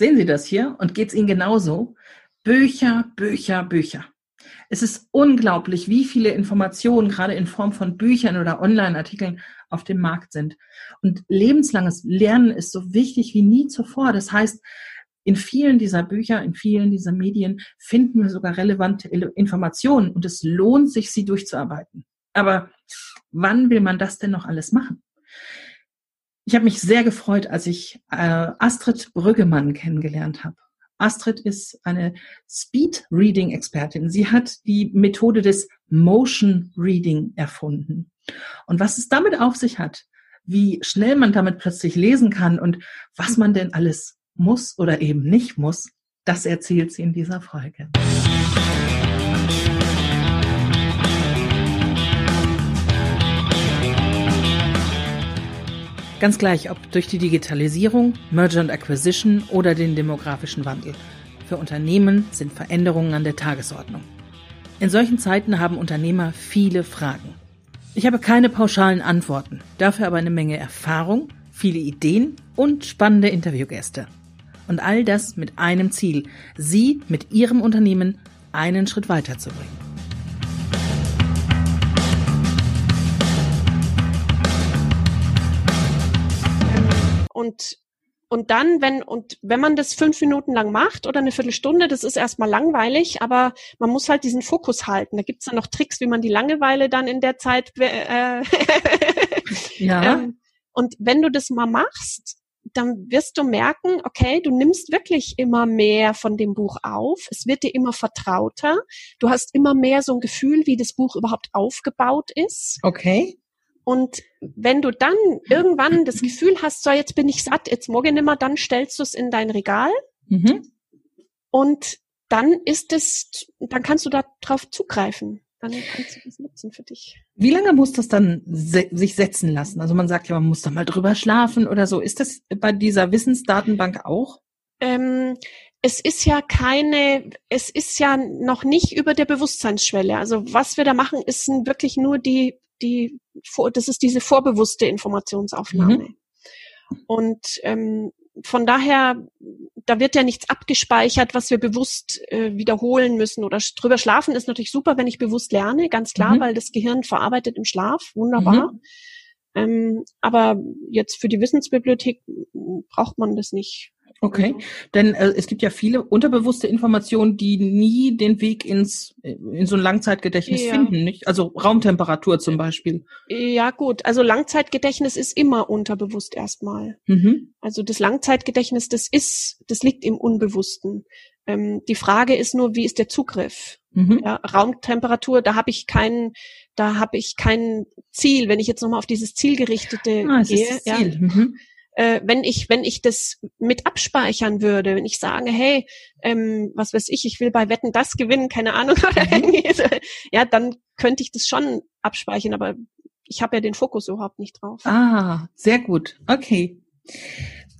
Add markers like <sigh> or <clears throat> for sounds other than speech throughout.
Sehen Sie das hier? Und geht es Ihnen genauso? Bücher, Bücher, Bücher. Es ist unglaublich, wie viele Informationen gerade in Form von Büchern oder Online-Artikeln auf dem Markt sind. Und lebenslanges Lernen ist so wichtig wie nie zuvor. Das heißt, in vielen dieser Bücher, in vielen dieser Medien finden wir sogar relevante Informationen und es lohnt sich, sie durchzuarbeiten. Aber wann will man das denn noch alles machen? Ich habe mich sehr gefreut, als ich äh, Astrid Brüggemann kennengelernt habe. Astrid ist eine Speed Reading Expertin. Sie hat die Methode des Motion Reading erfunden. Und was es damit auf sich hat, wie schnell man damit plötzlich lesen kann und was man denn alles muss oder eben nicht muss, das erzählt sie in dieser Folge. Ganz gleich, ob durch die Digitalisierung, Merger and Acquisition oder den demografischen Wandel. Für Unternehmen sind Veränderungen an der Tagesordnung. In solchen Zeiten haben Unternehmer viele Fragen. Ich habe keine pauschalen Antworten, dafür aber eine Menge Erfahrung, viele Ideen und spannende Interviewgäste. Und all das mit einem Ziel, Sie mit Ihrem Unternehmen einen Schritt weiterzubringen. Und und dann, wenn, und wenn man das fünf Minuten lang macht oder eine Viertelstunde, das ist erstmal langweilig, aber man muss halt diesen Fokus halten. Da gibt's dann noch Tricks, wie man die Langeweile dann in der Zeit äh, <laughs> ja. Ähm, und wenn du das mal machst, dann wirst du merken, okay, du nimmst wirklich immer mehr von dem Buch auf. Es wird dir immer vertrauter. Du hast immer mehr so ein Gefühl, wie das Buch überhaupt aufgebaut ist. Okay. Und wenn du dann irgendwann das Gefühl hast, so jetzt bin ich satt, jetzt morgen nimmer, dann stellst du es in dein Regal. Mhm. Und dann ist es, dann kannst du darauf zugreifen. Dann kannst du das nutzen für dich. Wie lange muss das dann se sich setzen lassen? Also man sagt ja, man muss da mal drüber schlafen oder so. Ist das bei dieser Wissensdatenbank auch? Ähm, es ist ja keine, es ist ja noch nicht über der Bewusstseinsschwelle. Also was wir da machen, ist wirklich nur die die, das ist diese vorbewusste Informationsaufnahme. Mhm. Und ähm, von daher, da wird ja nichts abgespeichert, was wir bewusst äh, wiederholen müssen oder drüber schlafen ist natürlich super, wenn ich bewusst lerne, ganz klar, mhm. weil das Gehirn verarbeitet im Schlaf, wunderbar. Mhm. Ähm, aber jetzt für die Wissensbibliothek braucht man das nicht. Okay, denn äh, es gibt ja viele unterbewusste Informationen, die nie den Weg ins in so ein Langzeitgedächtnis ja. finden, nicht? Also Raumtemperatur zum Beispiel. Ja gut, also Langzeitgedächtnis ist immer unterbewusst erstmal. Mhm. Also das Langzeitgedächtnis, das ist, das liegt im Unbewussten. Ähm, die Frage ist nur, wie ist der Zugriff? Mhm. Ja, Raumtemperatur, da habe ich kein, da habe ich kein Ziel. Wenn ich jetzt nochmal auf dieses Zielgerichtete ah, gehe, ja, Ziel. mhm äh, wenn ich, wenn ich das mit abspeichern würde, wenn ich sage, hey, ähm, was weiß ich, ich will bei Wetten das gewinnen, keine Ahnung, <laughs> oder mhm. irgendwie, ja, dann könnte ich das schon abspeichern, aber ich habe ja den Fokus überhaupt nicht drauf. Ah, sehr gut. Okay.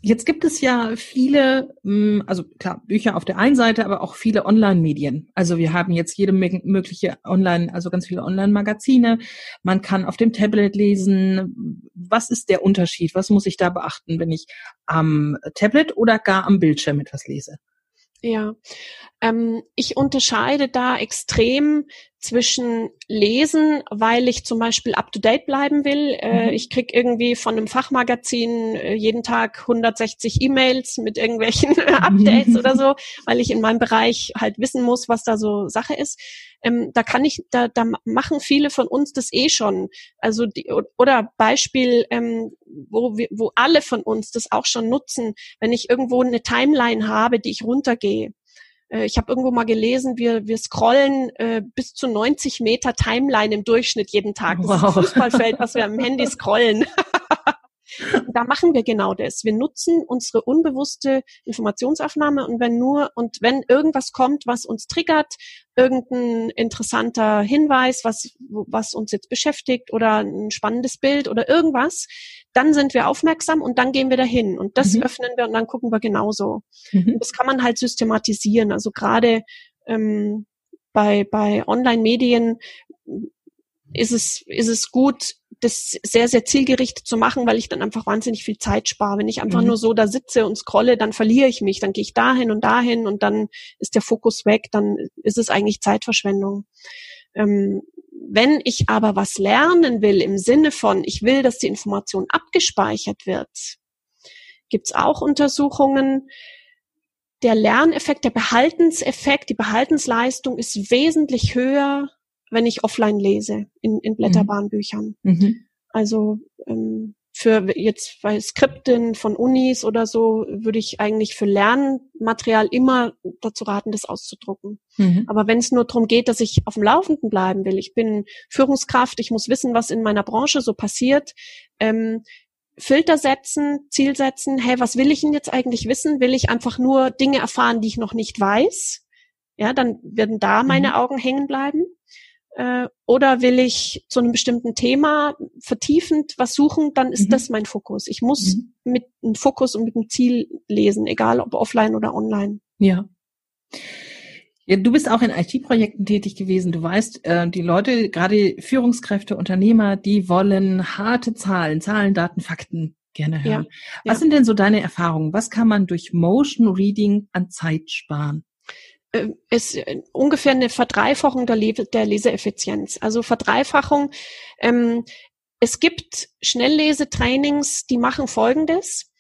Jetzt gibt es ja viele, hm, also klar, Bücher auf der einen Seite, aber auch viele Online-Medien. Also wir haben jetzt jede mögliche Online, also ganz viele Online-Magazine. Man kann auf dem Tablet lesen. Was ist der Unterschied? Was muss ich da beachten, wenn ich am Tablet oder gar am Bildschirm etwas lese? Ja, ähm, ich unterscheide da extrem zwischen Lesen, weil ich zum Beispiel up-to-date bleiben will. Äh, mhm. Ich krieg irgendwie von einem Fachmagazin äh, jeden Tag 160 E-Mails mit irgendwelchen <laughs> Updates oder so, weil ich in meinem Bereich halt wissen muss, was da so Sache ist. Ähm, da kann ich, da, da machen viele von uns das eh schon. Also die, oder Beispiel, ähm, wo wir, wo alle von uns das auch schon nutzen, wenn ich irgendwo eine Timeline habe, die ich runtergehe äh, ich habe irgendwo mal gelesen, wir, wir scrollen äh, bis zu 90 Meter Timeline im Durchschnitt jeden Tag. Das wow. ist ein Fußballfeld, was wir am Handy scrollen. <laughs> da machen wir genau das. Wir nutzen unsere unbewusste Informationsaufnahme und wenn nur und wenn irgendwas kommt, was uns triggert, irgendein interessanter Hinweis, was, was uns jetzt beschäftigt oder ein spannendes Bild oder irgendwas, dann sind wir aufmerksam und dann gehen wir dahin und das mhm. öffnen wir und dann gucken wir genauso. Mhm. Das kann man halt systematisieren. Also gerade ähm, bei, bei Online-Medien ist es, ist es gut, das sehr, sehr zielgerichtet zu machen, weil ich dann einfach wahnsinnig viel Zeit spare. Wenn ich einfach Mhm. nur so da sitze und scrolle, dann verliere ich mich. Dann gehe ich dahin und dahin und dann ist der Fokus weg. Dann ist es eigentlich Zeitverschwendung. Ähm, wenn ich aber was lernen will im Sinne von, ich will, dass die Information abgespeichert wird, gibt's auch Untersuchungen. Der Lerneffekt, der Behaltenseffekt, die Behaltensleistung ist wesentlich höher, wenn ich offline lese in, in blätterbaren Büchern. Mhm. Also ähm, für jetzt bei Skripten von Unis oder so würde ich eigentlich für Lernmaterial immer dazu raten, das auszudrucken. Mhm. Aber wenn es nur darum geht, dass ich auf dem Laufenden bleiben will, ich bin Führungskraft, ich muss wissen, was in meiner Branche so passiert, ähm, Filter setzen, Ziel setzen, hey, was will ich denn jetzt eigentlich wissen? Will ich einfach nur Dinge erfahren, die ich noch nicht weiß? Ja, dann werden da meine Mhm. Augen hängen bleiben. Äh, oder will ich zu einem bestimmten Thema vertiefend was suchen, dann ist Mhm. das mein Fokus. Ich muss Mhm. mit einem Fokus und mit einem Ziel lesen, egal ob offline oder online. Ja. Ja, du bist auch in IT-Projekten tätig gewesen. Du weißt, äh, die Leute, gerade Führungskräfte, Unternehmer, die wollen harte Zahlen, Zahlen, Daten, Fakten gerne hören. Was ja. sind denn so deine Erfahrungen? Was kann man durch Motion Reading an Zeit sparen? Äh, ist äh, ungefähr eine Verdreifachung der, Le der Leseeffizienz. Also Verdreifachung. Ähm, es gibt Schnelllesetrainings, die machen Folgendes.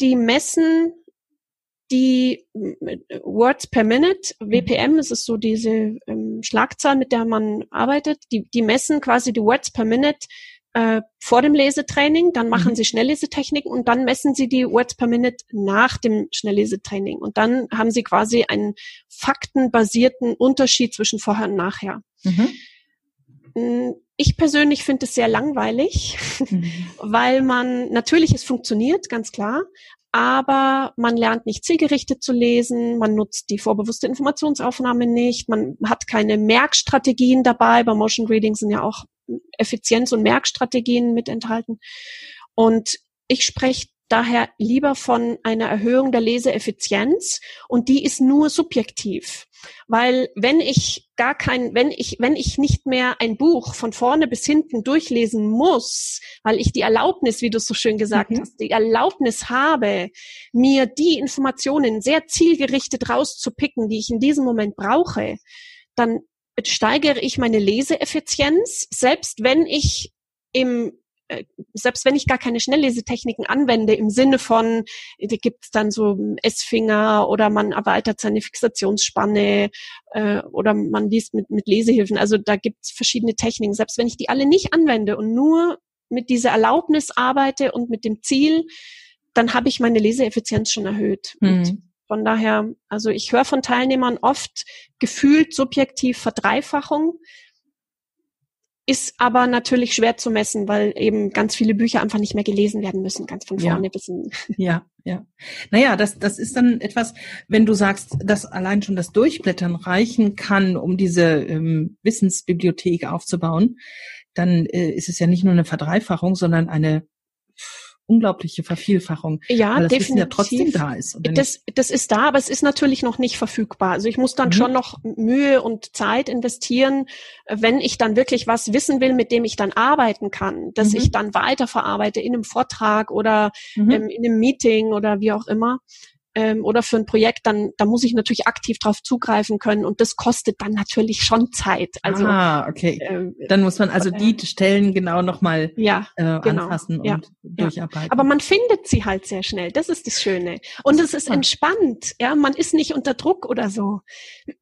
Die messen die äh, Words per Minute, WPM, das ist so diese ähm, Schlagzahl, mit der man arbeitet. Die, die messen quasi die Words per Minute äh, vor dem Lesetraining, dann machen Mhm. sie Schnelllesetechniken und dann messen sie die Words per Minute nach dem Schnelllesetraining. Und dann haben sie quasi einen faktenbasierten Unterschied zwischen vorher und nachher. Mhm. Mm, Ich persönlich finde es sehr langweilig, Mhm. <laughs> weil man, natürlich, es funktioniert, ganz klar, aber man lernt nicht zielgerichtet zu lesen, man nutzt die vorbewusste Informationsaufnahme nicht, man hat keine Merkstrategien dabei. Bei Motion Reading sind ja auch Effizienz- und Merkstrategien mit enthalten. Und ich spreche daher lieber von einer Erhöhung der Leseeffizienz und die ist nur subjektiv. Weil wenn ich gar kein, wenn ich, wenn ich nicht mehr ein Buch von vorne bis hinten durchlesen muss, weil ich die Erlaubnis, wie du es so schön gesagt Mhm. hast, die Erlaubnis habe, mir die Informationen sehr zielgerichtet rauszupicken, die ich in diesem Moment brauche, dann steigere ich meine Leseeffizienz, selbst wenn ich im äh, selbst wenn ich gar keine Schnelllesetechniken anwende, im Sinne von, da gibt es dann so S-Finger oder man erweitert seine Fixationsspanne äh, oder man liest mit, mit Lesehilfen. Also da gibt es verschiedene Techniken. Selbst wenn ich die alle nicht anwende und nur mit dieser Erlaubnis arbeite und mit dem Ziel, dann habe ich meine Leseeffizienz schon erhöht. Mhm. Von daher, also ich höre von Teilnehmern oft gefühlt subjektiv Verdreifachung, ist aber natürlich schwer zu messen, weil eben ganz viele Bücher einfach nicht mehr gelesen werden müssen, ganz von Ja. vorne bis hin. Ja, ja. Naja, das, das ist dann etwas, wenn du sagst, dass allein schon das Durchblättern reichen kann, um diese ähm, Wissensbibliothek aufzubauen, dann äh, ist es ja nicht nur eine Verdreifachung, sondern eine unglaubliche Vervielfachung, Ja, weil das Wissen definitiv. ja trotzdem da ist. Das, das ist da, aber es ist natürlich noch nicht verfügbar. Also ich muss dann Mhm. schon noch Mühe und Zeit investieren, wenn ich dann wirklich was wissen will, mit dem ich dann arbeiten kann, dass Mhm. ich dann weiterverarbeite in einem Vortrag oder Mhm. ähm, in einem Meeting oder wie auch immer. Ähm, oder für ein Projekt, dann, da muss ich natürlich aktiv drauf zugreifen können und das kostet dann natürlich schon Zeit. Also ah, okay. ähm, Dann muss man also äh, die Stellen genau nochmal ja, äh, Genau, anfassen ja, und durcharbeiten. Aber man findet sie halt sehr schnell. Das ist das Schöne. Und es ist entspannt. Ja, man ist nicht unter Druck oder so.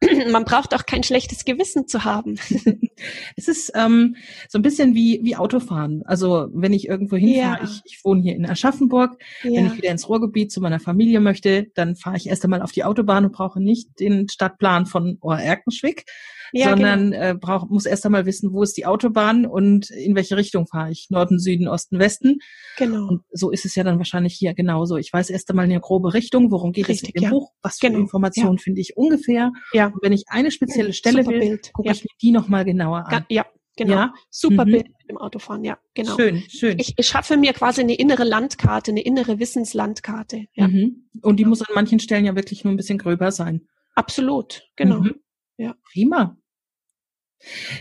<clears throat> man braucht auch kein schlechtes Gewissen zu haben. <laughs> Es ist ähm, so ein bisschen wie, wie Autofahren. Also wenn ich irgendwo hinfahre, Ja. ich, ich wohne hier in Aschaffenburg, wenn Ja, ich wieder ins Ruhrgebiet zu meiner Familie möchte, dann fahre ich erst einmal auf die Autobahn und brauche nicht den Stadtplan von Ohr-Erkenschwick, ja sondern genau. äh, brauch, muss erst einmal wissen, wo ist die Autobahn und in welche Richtung fahre ich. Norden, Süden, Osten, Westen. genau. Und so ist es ja dann wahrscheinlich hier genauso. Ich weiß erst einmal eine grobe Richtung, worum geht Richtig, es in dem ja. Buch, was für Genau, Informationen finde ich ungefähr. Ja, Und wenn ich eine spezielle Stelle super will, Bild. gucke Ja, ich mir die nochmal genauer an. ja genau. Ja? Super Mhm. Bild dem Autofahren. Ja, genau. Schön, schön. Ich, ich schaffe mir quasi eine innere Landkarte, eine innere Wissenslandkarte. Ja, Mhm. Und die muss an manchen Stellen ja wirklich nur ein bisschen gröber sein. absolut. Genau. Mhm. Ja. Prima.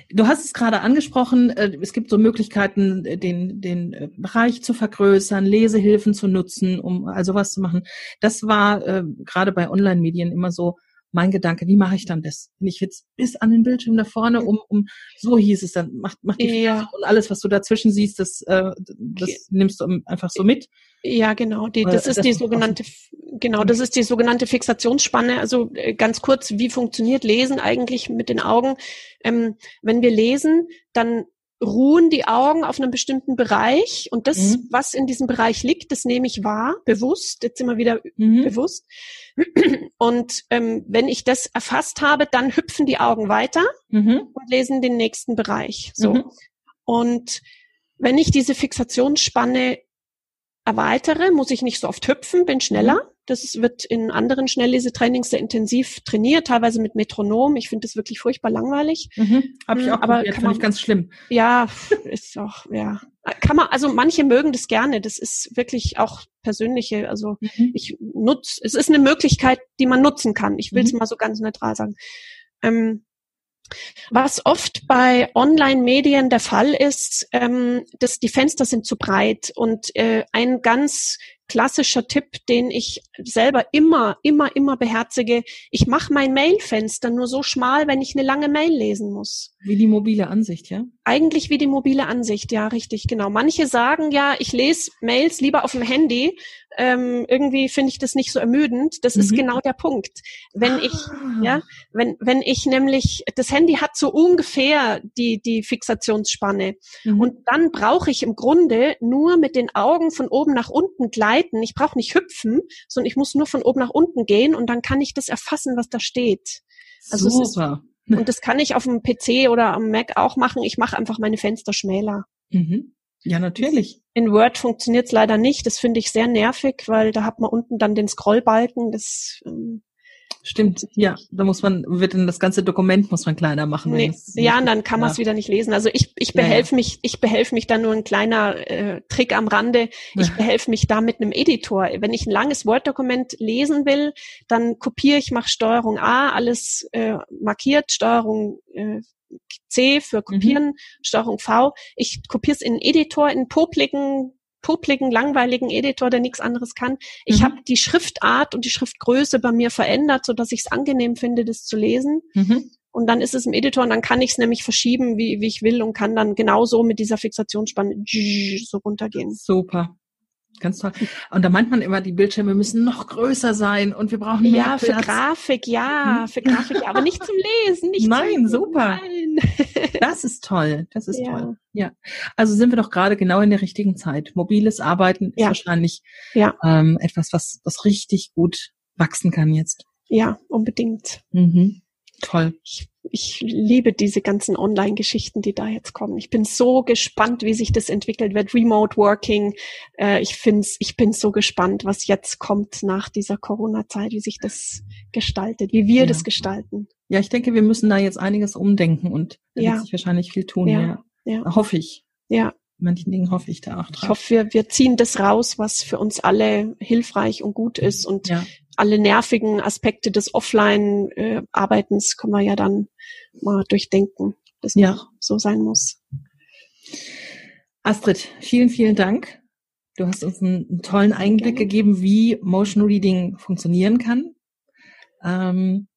Du hast es gerade angesprochen, äh, es gibt so Möglichkeiten, äh, den, den äh, Bereich zu vergrößern, Lesehilfen zu nutzen, um also was zu machen. Das war äh, gerade bei Online-Medien immer so mein Gedanke, wie mache ich dann das? Wenn ich jetzt bis an den Bildschirm da vorne, um, um so hieß es dann, mach, mach die ja. und alles, was du dazwischen siehst, das, äh, das nimmst du einfach so mit. Ja, genau. Die, das ist das die sogenannte, genau, das ist die sogenannte Fixationsspanne. Also äh, ganz kurz, wie funktioniert Lesen eigentlich mit den Augen? Ähm, wenn wir lesen, dann ruhen die Augen auf einem bestimmten Bereich und das, mhm. was in diesem Bereich liegt, das nehme ich wahr, bewusst, jetzt immer wieder mhm. bewusst. Und ähm, wenn ich das erfasst habe, dann hüpfen die Augen weiter mhm. und lesen den nächsten Bereich. So. Mhm. Und wenn ich diese Fixationsspanne erweitere, muss ich nicht so oft hüpfen, bin schneller. Das wird in anderen Schnelllesetrainings sehr intensiv trainiert, teilweise mit Metronom. Ich finde das wirklich furchtbar langweilig. Mhm. Habe ich hm, auch aber probiert, kann ich ganz schlimm. Ja, ist auch, ja. Kann man, also manche mögen das gerne. Das ist wirklich auch persönliche, also mhm. ich nutze, es ist eine Möglichkeit, die man nutzen kann. Ich will es mhm. mal so ganz neutral sagen. Ähm, was oft bei Online-Medien der Fall ist, ähm, dass die Fenster sind zu breit und äh, ein ganz klassischer Tipp, den ich selber immer, immer, immer beherzige. Ich mache mein Mailfenster nur so schmal, wenn ich eine lange Mail lesen muss. Wie die mobile Ansicht, ja? Eigentlich wie die mobile Ansicht, ja, richtig, genau. Manche sagen ja, ich lese Mails lieber auf dem Handy. Ähm, irgendwie finde ich das nicht so ermüdend. Das mhm. ist genau der Punkt. Wenn ah. ich, ja, wenn, wenn ich nämlich, das Handy hat so ungefähr die, die Fixationsspanne. Mhm. Und dann brauche ich im Grunde nur mit den Augen von oben nach unten gleiten. Ich brauche nicht hüpfen, sondern ich muss nur von oben nach unten gehen und dann kann ich das erfassen, was da steht. Also Super. Und das kann ich auf dem PC oder am Mac auch machen. Ich mache einfach meine Fenster schmäler. Mhm. Ja, natürlich. In Word funktioniert es leider nicht. Das finde ich sehr nervig, weil da hat man unten dann den Scrollbalken. Das ähm, Stimmt, ja, da muss man, wird dann das ganze Dokument muss man kleiner machen. Nee, ja, und dann kann man es wieder nicht lesen. Also ich, ich behelfe ja, ja. mich, ich behelfe mich da nur ein kleiner äh, Trick am Rande. Ich behelfe mich da mit einem Editor. Wenn ich ein langes Word-Dokument lesen will, dann kopiere ich, mache Steuerung A, alles äh, markiert, Steuerung äh, C für kopieren, mhm. Steuerung V. Ich kopiere es in einen Editor, in popligen publiken, langweiligen Editor, der nichts anderes kann. Ich mhm. habe die Schriftart und die Schriftgröße bei mir verändert, so dass ich es angenehm finde, das zu lesen. Mhm. Und dann ist es im Editor und dann kann ich es nämlich verschieben, wie, wie ich will und kann dann genauso mit dieser Fixationsspanne so runtergehen. Super. Ganz toll. Und da meint man immer, die Bildschirme müssen noch größer sein und wir brauchen mehr Ja, Platz. für Grafik, ja, hm? für Grafik, aber nicht zum Lesen, nicht Nein, zum super. Nein. <laughs> Das ist toll, das ist ja. toll. Ja, also sind wir doch gerade genau in der richtigen Zeit. Mobiles Arbeiten ist ja. wahrscheinlich ja. Ähm, etwas, was, was richtig gut wachsen kann jetzt. Ja, unbedingt. Mhm. Toll. Ich ich liebe diese ganzen Online-Geschichten, die da jetzt kommen. Ich bin so gespannt, wie sich das entwickelt wird. Remote Working. Äh, ich find's, ich bin so gespannt, was jetzt kommt nach dieser Corona-Zeit, wie sich das gestaltet, wie wir ja. das gestalten. Ja, ich denke, wir müssen da jetzt einiges umdenken und da ja. wird sich wahrscheinlich viel tun. Ja. ja. ja. Hoffe ich. Ja. Manchen Dingen hoffe ich da auch drauf. Ich hoffe, wir, wir ziehen das raus, was für uns alle hilfreich und gut ist und ja alle nervigen Aspekte des Offline-Arbeitens können wir ja dann mal durchdenken, dass ja so sein muss. Astrid, vielen, vielen Dank. Du hast uns einen, tollen Einblick gegeben, wie Motion Reading funktionieren kann. Ähm,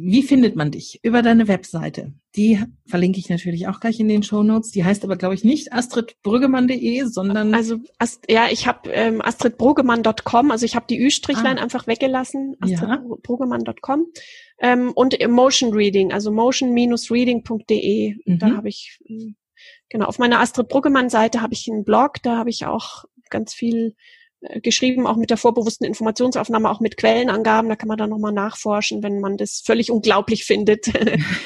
wie findet man dich? Über deine Webseite. Die verlinke ich natürlich auch gleich in den Show Notes. Die heißt aber, glaube ich, nicht astridbrüggemann.de, sondern... Also, Ast ja, ich habe ähm, astridbruggemann.com, also ich habe die Ü-Strichlein ah. einfach weggelassen, astridbruggemann.com. Ähm, und Motion Reading, also motion-reading.de. Mhm. Da habe ich, ähm, genau, auf meiner Astrid Bruggemann-Seite habe ich einen Blog, da habe ich auch ganz viel äh, geschrieben, auch mit der vorbewussten Informationsaufnahme, auch mit Quellenangaben. Da kann man dann nochmal nachforschen, wenn man das völlig unglaublich findet. <laughs>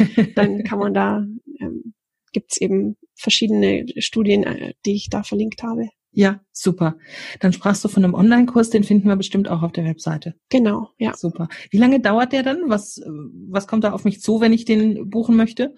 <laughs> dann kann man da, ähm, gibt es eben verschiedene Studien, äh, die ich da verlinkt habe. Ja, super. Dann sprachst du von einem Online-Kurs, den finden wir bestimmt auch auf der Webseite. Genau, ja. Super. Wie lange dauert der dann? Was, was kommt da auf mich zu, wenn ich den buchen möchte?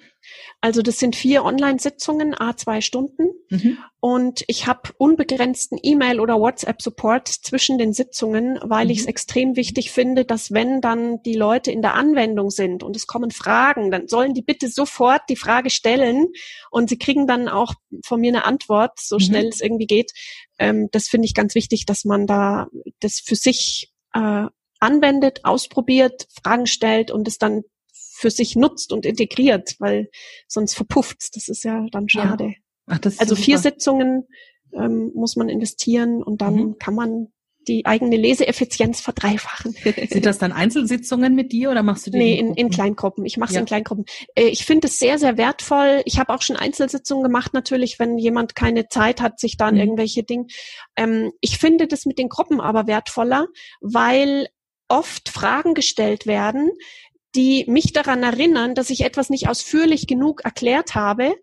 Also das sind vier Online-Sitzungen, a zwei Stunden. Mhm. Und ich habe unbegrenzten E-Mail- oder WhatsApp-Support zwischen den Sitzungen, weil mhm. ich es extrem wichtig finde, dass wenn dann die Leute in der Anwendung sind und es kommen Fragen, dann sollen die bitte sofort die Frage stellen und sie kriegen dann auch von mir eine Antwort, so mhm. schnell es irgendwie geht ähm, das finde ich ganz wichtig, dass man da das für sich äh, anwendet, ausprobiert, Fragen stellt und es dann für sich nutzt und integriert, weil sonst verpufft Das ist ja dann schade. Ja. Ach, also vier Sitzungen ähm, muss man investieren und dann mhm. kann man die eigene Leseeffizienz verdreifachen. <laughs> Sind das dann Einzelsitzungen mit dir oder machst du die? Nee, in, in Kleingruppen. Ich mache es ja. in Kleingruppen. Äh, ich finde es sehr, sehr wertvoll. Ich habe auch schon Einzelsitzungen gemacht, natürlich, wenn jemand keine Zeit hat, sich da an mhm. irgendwelche Dinge. Ähm, ich finde das mit den Gruppen aber wertvoller, weil oft Fragen gestellt werden, die mich daran erinnern, dass ich etwas nicht ausführlich genug erklärt habe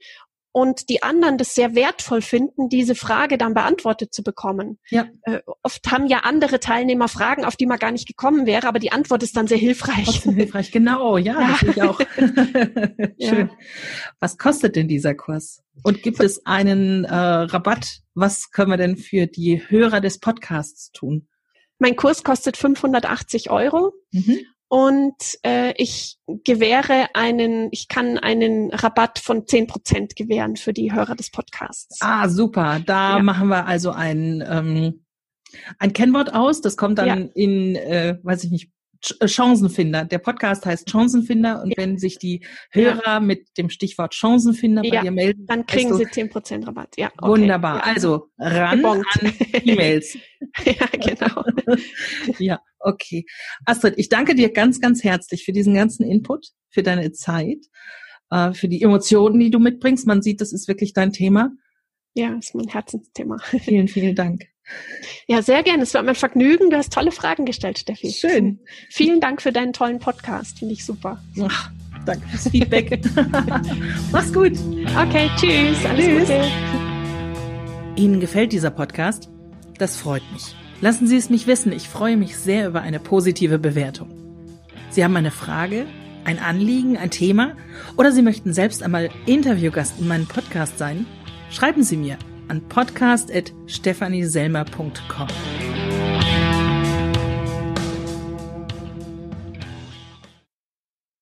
und die anderen das sehr wertvoll finden, diese Frage dann beantwortet zu bekommen. Ja. Äh, oft haben ja andere Teilnehmer Fragen, auf die man gar nicht gekommen wäre, aber die Antwort ist dann sehr hilfreich. Trotzdem hilfreich, genau, ja, ja. ich auch. <laughs> <laughs> Schön. Ja. Was kostet denn dieser Kurs? Und gibt es einen äh, Rabatt? Was können wir denn für die Hörer des Podcasts tun? Mein Kurs kostet 580 Euro. Mhm und äh, ich gewähre einen, ich kann einen Rabatt von zehn Prozent gewähren für die Hörer des Podcasts. Ah, super. Da ja. machen wir also ein, ähm, ein Kennwort aus. Das kommt dann ja. in, äh, weiß ich nicht, äh, Chancenfinder. Der Podcast heißt Chancenfinder und ja. wenn sich die Hörer mit dem Stichwort Chancenfinder bei dir melden, dann kriegen sie zehn Prozent Rabatt. Ja, okay. wunderbar. Also ran Gebongt. an E-Mails. <laughs> ja, genau. <laughs> ja, okay. Astrid, ich danke dir ganz, ganz herzlich für diesen ganzen Input, für deine Zeit, äh, für die Emotionen, die du mitbringst. Man sieht, das ist wirklich dein Thema. Ja, ist mein Herzensthema. <laughs> vielen, vielen Dank. Ja, sehr gerne. Es war mein Vergnügen. Du hast tolle Fragen gestellt, Steffi. Schön. Vielen Dank für deinen tollen Podcast. Finde ich super. Ach, danke fürs Feedback. <laughs> Mach's gut. Okay, tschüss. Alles tschüss. Gute. Ihnen gefällt dieser Podcast? Das freut mich. Lassen Sie es mich wissen. Ich freue mich sehr über eine positive Bewertung. Sie haben eine Frage, ein Anliegen, ein Thema oder Sie möchten selbst einmal Interviewgast in meinem Podcast sein? Schreiben Sie mir an podcast.stephanieselmer.com.